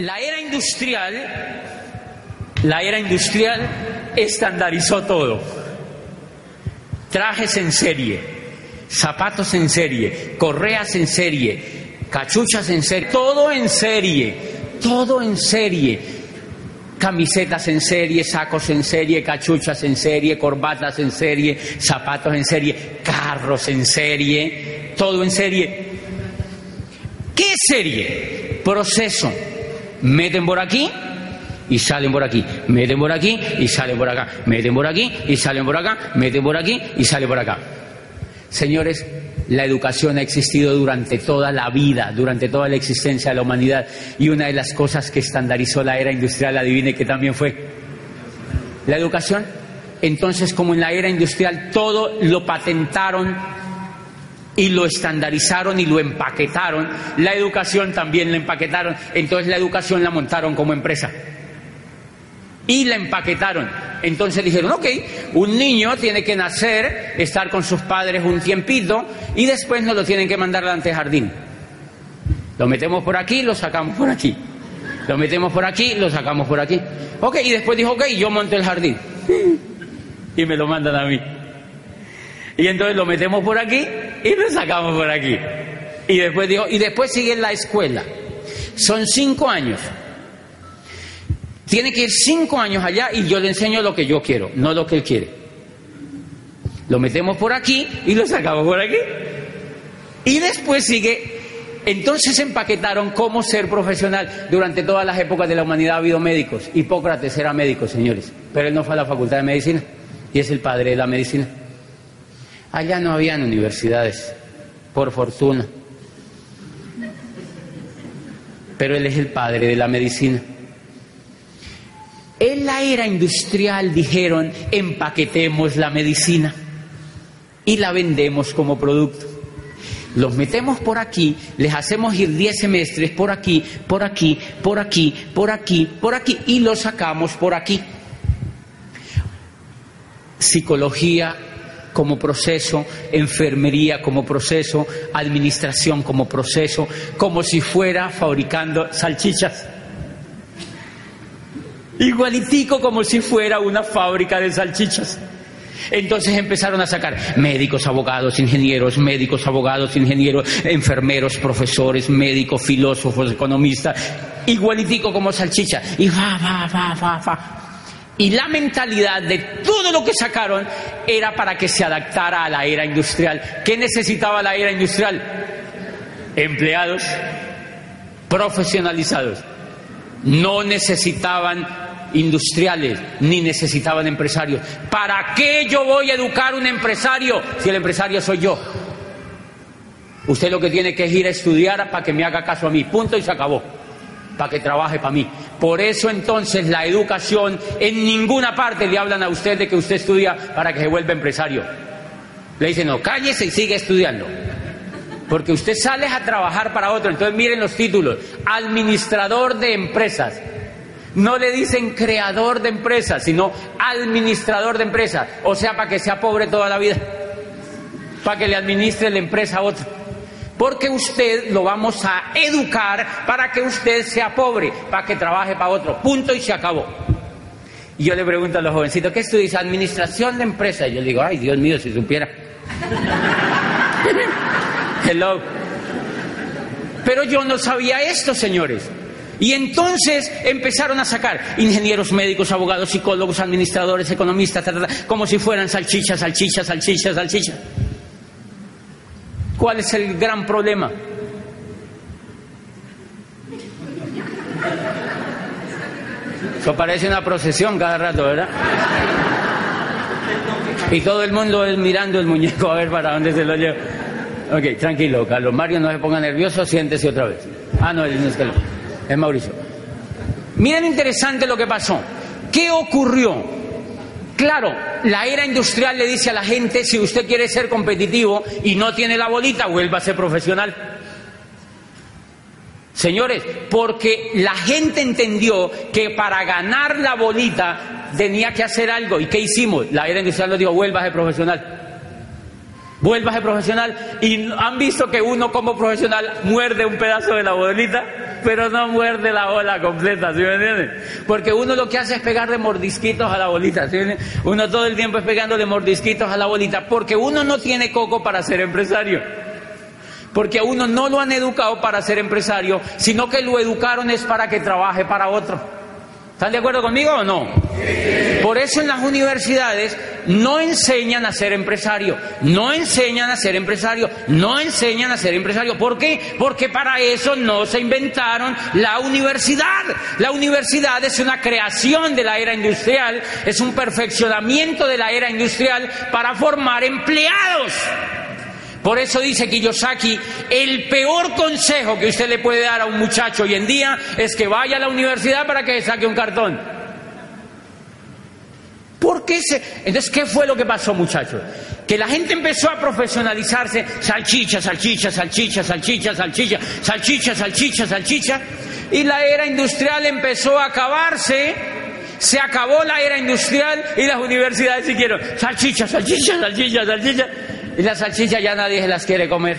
La era industrial, la era industrial estandarizó todo. Trajes en serie, zapatos en serie, correas en serie, cachuchas en serie, todo en serie, todo en serie. Camisetas en serie, sacos en serie, cachuchas en serie, corbatas en serie, zapatos en serie, carros en serie, todo en serie. ¿Qué serie? Proceso meten por aquí y salen por aquí, meten por aquí y salen por acá, meten por aquí y salen por acá, meten por aquí y salen por acá. Señores, la educación ha existido durante toda la vida, durante toda la existencia de la humanidad y una de las cosas que estandarizó la era industrial, adivine que también fue la educación. Entonces, como en la era industrial todo lo patentaron y lo estandarizaron y lo empaquetaron. La educación también la empaquetaron. Entonces la educación la montaron como empresa. Y la empaquetaron. Entonces dijeron, ok, un niño tiene que nacer, estar con sus padres un tiempito y después nos lo tienen que mandar al antejardín. Lo metemos por aquí, lo sacamos por aquí. Lo metemos por aquí, lo sacamos por aquí. Ok, y después dijo, ok, yo monto el jardín. Y me lo mandan a mí. Y entonces lo metemos por aquí y lo sacamos por aquí. Y después dijo, y después sigue la escuela. Son cinco años. Tiene que ir cinco años allá y yo le enseño lo que yo quiero, no lo que él quiere. Lo metemos por aquí y lo sacamos por aquí. Y después sigue. Entonces empaquetaron cómo ser profesional. Durante todas las épocas de la humanidad ha habido médicos. Hipócrates era médico, señores. Pero él no fue a la facultad de medicina. Y es el padre de la medicina. Allá no habían universidades, por fortuna. Pero él es el padre de la medicina. En la era industrial dijeron, empaquetemos la medicina y la vendemos como producto. Los metemos por aquí, les hacemos ir 10 semestres por aquí, por aquí, por aquí, por aquí, por aquí y los sacamos por aquí. Psicología como proceso, enfermería como proceso, administración como proceso, como si fuera fabricando salchichas. Igualitico como si fuera una fábrica de salchichas. Entonces empezaron a sacar médicos, abogados, ingenieros, médicos, abogados, ingenieros, enfermeros, profesores, médicos, filósofos, economistas, igualitico como salchicha. Y va, va, va, va, va. Y la mentalidad de todo lo que sacaron era para que se adaptara a la era industrial. ¿Qué necesitaba la era industrial? Empleados profesionalizados. No necesitaban industriales ni necesitaban empresarios. ¿Para qué yo voy a educar un empresario si el empresario soy yo? Usted lo que tiene que es ir a estudiar para que me haga caso a mí. Punto y se acabó para que trabaje para mí. Por eso entonces la educación, en ninguna parte le hablan a usted de que usted estudia para que se vuelva empresario. Le dicen, no, cállese y sigue estudiando. Porque usted sale a trabajar para otro. Entonces miren los títulos. Administrador de empresas. No le dicen creador de empresas, sino administrador de empresas. O sea, para que sea pobre toda la vida. Para que le administre la empresa a otro porque usted lo vamos a educar para que usted sea pobre, para que trabaje para otro. Punto y se acabó. Y yo le pregunto a los jovencitos, ¿qué estudias? Administración de empresa. Y yo le digo, ay, Dios mío, si supiera. Hello. Pero yo no sabía esto, señores. Y entonces empezaron a sacar ingenieros médicos, abogados, psicólogos, administradores, economistas, como si fueran salchichas, salchichas, salchichas, salchichas. ¿Cuál es el gran problema? Eso parece una procesión cada rato, ¿verdad? Y todo el mundo es mirando el muñeco a ver para dónde se lo lleva. Ok, tranquilo, Carlos Mario, no se ponga nervioso, siéntese otra vez. Ah, no, es, es Mauricio. Miren interesante lo que pasó. ¿Qué ocurrió? Claro, la era industrial le dice a la gente, si usted quiere ser competitivo y no tiene la bolita, vuelva a ser profesional. Señores, porque la gente entendió que para ganar la bolita tenía que hacer algo. ¿Y qué hicimos? La era industrial nos dijo, vuelva a ser profesional. Vuelva a ser profesional. Y han visto que uno como profesional muerde un pedazo de la bolita, pero no muerde la bola completa, ¿sí me entienden? Porque uno lo que hace es pegarle mordisquitos a la bolita, ¿sí me Uno todo el tiempo es pegándole mordisquitos a la bolita, porque uno no tiene coco para ser empresario porque a uno no lo han educado para ser empresario, sino que lo educaron es para que trabaje para otro. ¿Están de acuerdo conmigo o no? Por eso en las universidades no enseñan a ser empresario, no enseñan a ser empresario, no enseñan a ser empresario. ¿Por qué? Porque para eso no se inventaron la universidad. La universidad es una creación de la era industrial, es un perfeccionamiento de la era industrial para formar empleados. Por eso dice Kiyosaki, el peor consejo que usted le puede dar a un muchacho hoy en día es que vaya a la universidad para que saque un cartón. ¿Por qué se... Entonces, ¿qué fue lo que pasó, muchachos? Que la gente empezó a profesionalizarse, salchicha, salchicha, salchicha, salchicha, salchicha, salchicha, salchicha, salchicha, y la era industrial empezó a acabarse, se acabó la era industrial y las universidades siguieron, salchicha, salchicha, salchicha, salchicha, y las salchichas ya nadie se las quiere comer.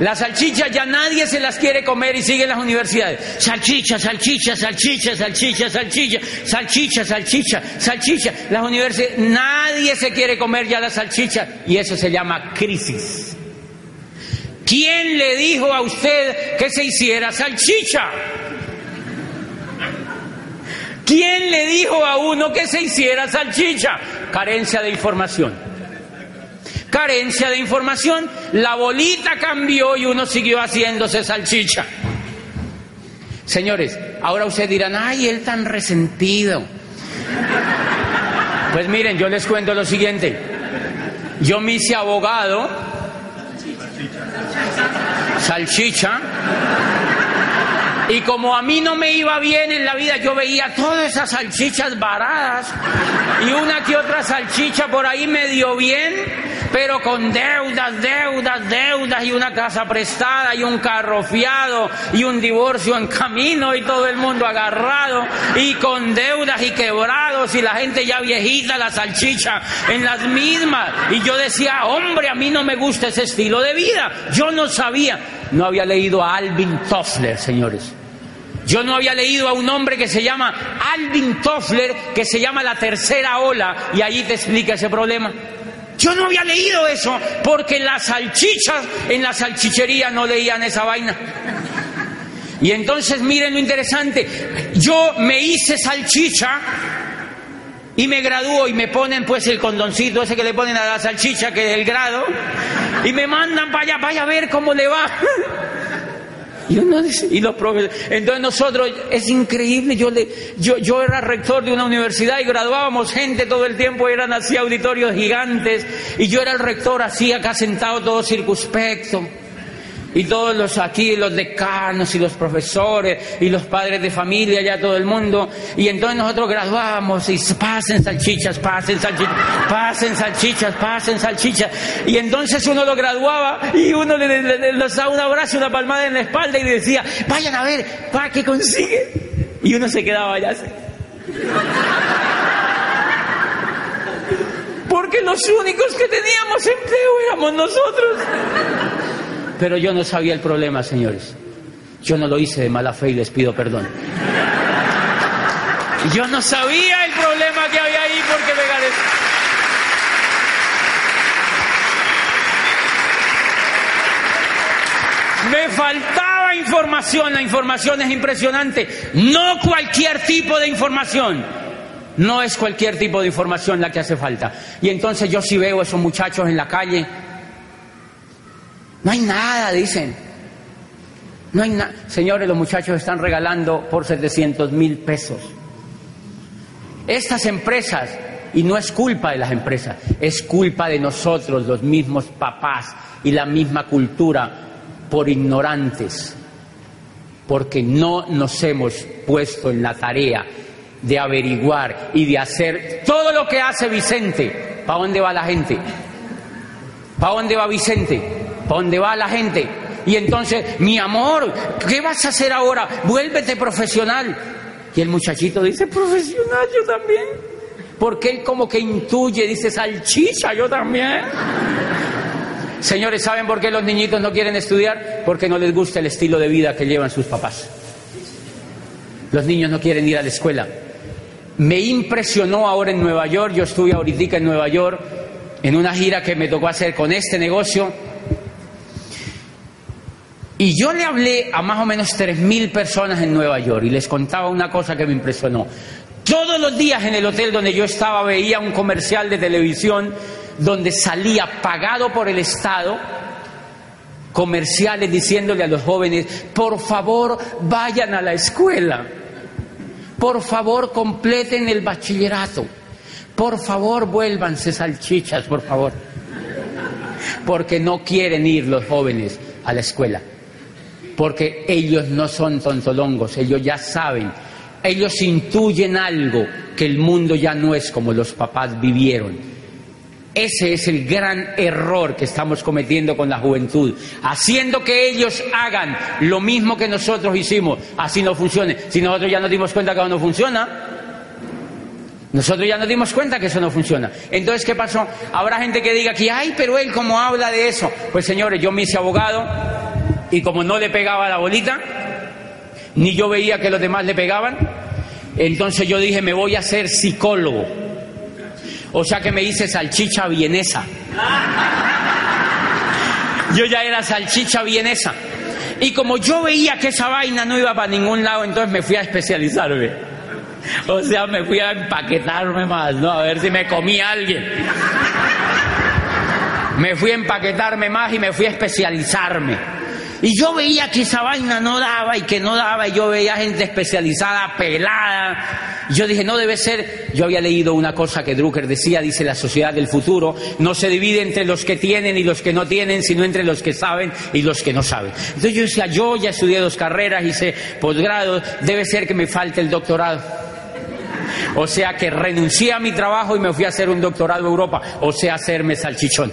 Las salchichas ya nadie se las quiere comer y siguen las universidades. Salchicha, salchicha, salchicha, salchicha, salchicha, salchicha, salchicha, salchicha. Las universidades, nadie se quiere comer ya la salchicha y eso se llama crisis. ¿Quién le dijo a usted que se hiciera salchicha? ¿Quién le dijo a uno que se hiciera salchicha? Carencia de información carencia de información, la bolita cambió y uno siguió haciéndose salchicha. Señores, ahora ustedes dirán, ay, él tan resentido. Pues miren, yo les cuento lo siguiente. Yo me hice abogado, salchicha, y como a mí no me iba bien en la vida, yo veía todas esas salchichas varadas y una que otra salchicha por ahí medio bien, pero con deudas, deudas, deudas y una casa prestada y un carro fiado y un divorcio en camino y todo el mundo agarrado y con deudas y quebrados y la gente ya viejita, la salchicha en las mismas. Y yo decía, hombre, a mí no me gusta ese estilo de vida. Yo no sabía, no había leído a Alvin Toffler, señores. Yo no había leído a un hombre que se llama Alvin Toffler, que se llama La Tercera Ola, y ahí te explica ese problema. Yo no había leído eso, porque las salchichas en la salchichería no leían esa vaina. Y entonces miren lo interesante, yo me hice salchicha y me gradúo y me ponen pues el condoncito ese que le ponen a la salchicha, que es el grado, y me mandan para allá, vaya a ver cómo le va. Y, los profesores, entonces nosotros, es increíble, yo, le, yo, yo era rector de una universidad y graduábamos gente todo el tiempo, eran así auditorios gigantes, y yo era el rector así acá sentado todo circunspecto y todos los aquí, los decanos y los profesores y los padres de familia, ya todo el mundo. Y entonces nosotros graduábamos y pasen salchichas, pasen salchichas, pasen salchichas, pasen salchichas. Y entonces uno lo graduaba y uno le, le, daba un abrazo, una palmada en la espalda y decía, vayan a ver, ¿para qué consigue? Y uno se quedaba allá. Porque los únicos que teníamos empleo éramos nosotros. Pero yo no sabía el problema, señores. Yo no lo hice de mala fe y les pido perdón. Yo no sabía el problema que había ahí porque me gané. Me faltaba información, la información es impresionante. No cualquier tipo de información. No es cualquier tipo de información la que hace falta. Y entonces yo sí veo a esos muchachos en la calle no hay nada, dicen. No hay nada. Señores, los muchachos están regalando por 700 mil pesos. Estas empresas Y no es culpa de las empresas, es culpa de nosotros, los mismos papás y la misma cultura, por ignorantes, porque no nos hemos puesto en la tarea de averiguar y de hacer todo lo que hace Vicente. ¿Para dónde va la gente? ¿Para dónde va Vicente? ¿Para dónde va la gente? Y entonces, mi amor, ¿qué vas a hacer ahora? Vuélvete profesional. Y el muchachito dice, profesional, yo también. Porque él como que intuye, dice, salchicha, yo también. Señores, ¿saben por qué los niñitos no quieren estudiar? Porque no les gusta el estilo de vida que llevan sus papás. Los niños no quieren ir a la escuela. Me impresionó ahora en Nueva York, yo estuve ahorita en Nueva York en una gira que me tocó hacer con este negocio. Y yo le hablé a más o menos 3.000 personas en Nueva York y les contaba una cosa que me impresionó. Todos los días en el hotel donde yo estaba veía un comercial de televisión donde salía pagado por el Estado comerciales diciéndole a los jóvenes, por favor vayan a la escuela, por favor completen el bachillerato, por favor vuélvanse salchichas, por favor, porque no quieren ir los jóvenes a la escuela, porque ellos no son tontolongos, ellos ya saben, ellos intuyen algo que el mundo ya no es como los papás vivieron ese es el gran error que estamos cometiendo con la juventud, haciendo que ellos hagan lo mismo que nosotros hicimos, así no funcione. Si nosotros ya nos dimos cuenta que eso no funciona, nosotros ya nos dimos cuenta que eso no funciona. Entonces, ¿qué pasó? Habrá gente que diga que, ay, pero él cómo habla de eso. Pues señores, yo me hice abogado y como no le pegaba la bolita, ni yo veía que los demás le pegaban, entonces yo dije, me voy a hacer psicólogo. O sea que me hice salchicha vienesa. Yo ya era salchicha vienesa. Y como yo veía que esa vaina no iba para ningún lado, entonces me fui a especializarme. O sea, me fui a empaquetarme más, ¿no? A ver si me comía alguien. Me fui a empaquetarme más y me fui a especializarme. Y yo veía que esa vaina no daba y que no daba, y yo veía gente especializada, pelada. Y yo dije, no debe ser. Yo había leído una cosa que Drucker decía, dice la sociedad del futuro, no se divide entre los que tienen y los que no tienen, sino entre los que saben y los que no saben. Entonces yo decía, yo ya estudié dos carreras, hice posgrado, debe ser que me falte el doctorado. O sea que renuncié a mi trabajo y me fui a hacer un doctorado en Europa, o sea, hacerme salchichón.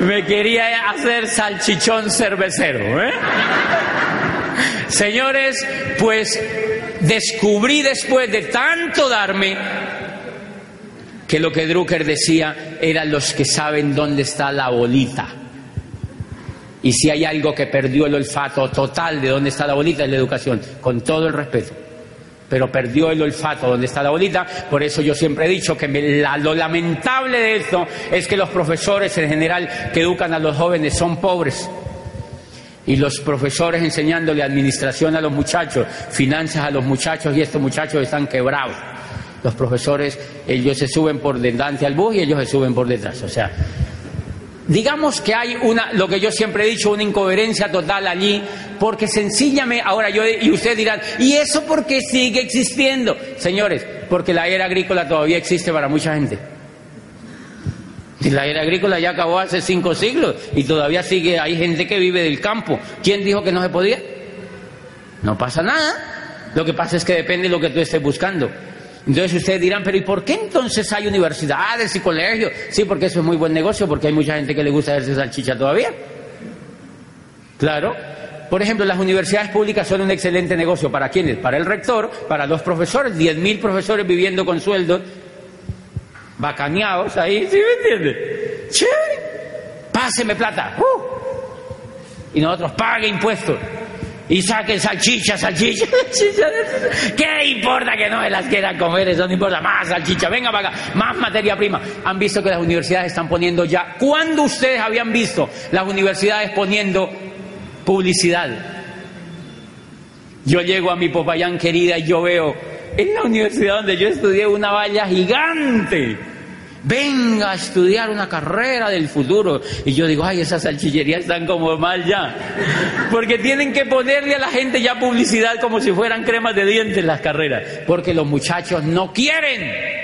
Me quería hacer salchichón cervecero. ¿eh? Señores, pues descubrí después de tanto darme que lo que Drucker decía eran los que saben dónde está la bolita. Y si hay algo que perdió el olfato total de dónde está la bolita es la educación, con todo el respeto pero perdió el olfato donde está la bolita. Por eso yo siempre he dicho que lo lamentable de esto es que los profesores en general que educan a los jóvenes son pobres. Y los profesores enseñándole administración a los muchachos, finanzas a los muchachos y estos muchachos están quebrados. Los profesores, ellos se suben por delante al bus y ellos se suben por detrás. O sea, Digamos que hay una, lo que yo siempre he dicho, una incoherencia total allí, porque sencillamente, ahora yo, y ustedes dirán, ¿y eso por qué sigue existiendo? Señores, porque la era agrícola todavía existe para mucha gente. Y la era agrícola ya acabó hace cinco siglos y todavía sigue, hay gente que vive del campo. ¿Quién dijo que no se podía? No pasa nada. Lo que pasa es que depende de lo que tú estés buscando. Entonces ustedes dirán, pero ¿y por qué entonces hay universidades y colegios? Sí, porque eso es muy buen negocio, porque hay mucha gente que le gusta hacerse salchicha todavía. Claro. Por ejemplo, las universidades públicas son un excelente negocio. ¿Para quiénes? Para el rector, para los profesores, 10.000 profesores viviendo con sueldos bacaneados ahí, ¿sí me entiende? Chévere. Páseme plata. Uh. Y nosotros pague impuestos y saquen salchicha, salchicha, salchicha. ¿Qué importa que no me las quieran comer? Eso no importa. Más salchicha, venga para acá, más materia prima. Han visto que las universidades están poniendo ya. ¿Cuándo ustedes habían visto las universidades poniendo publicidad? Yo llego a mi Popayán querida y yo veo en la universidad donde yo estudié una valla gigante venga a estudiar una carrera del futuro. Y yo digo, ay, esas salchillerías están como mal ya. Porque tienen que ponerle a la gente ya publicidad como si fueran cremas de dientes las carreras. Porque los muchachos no quieren.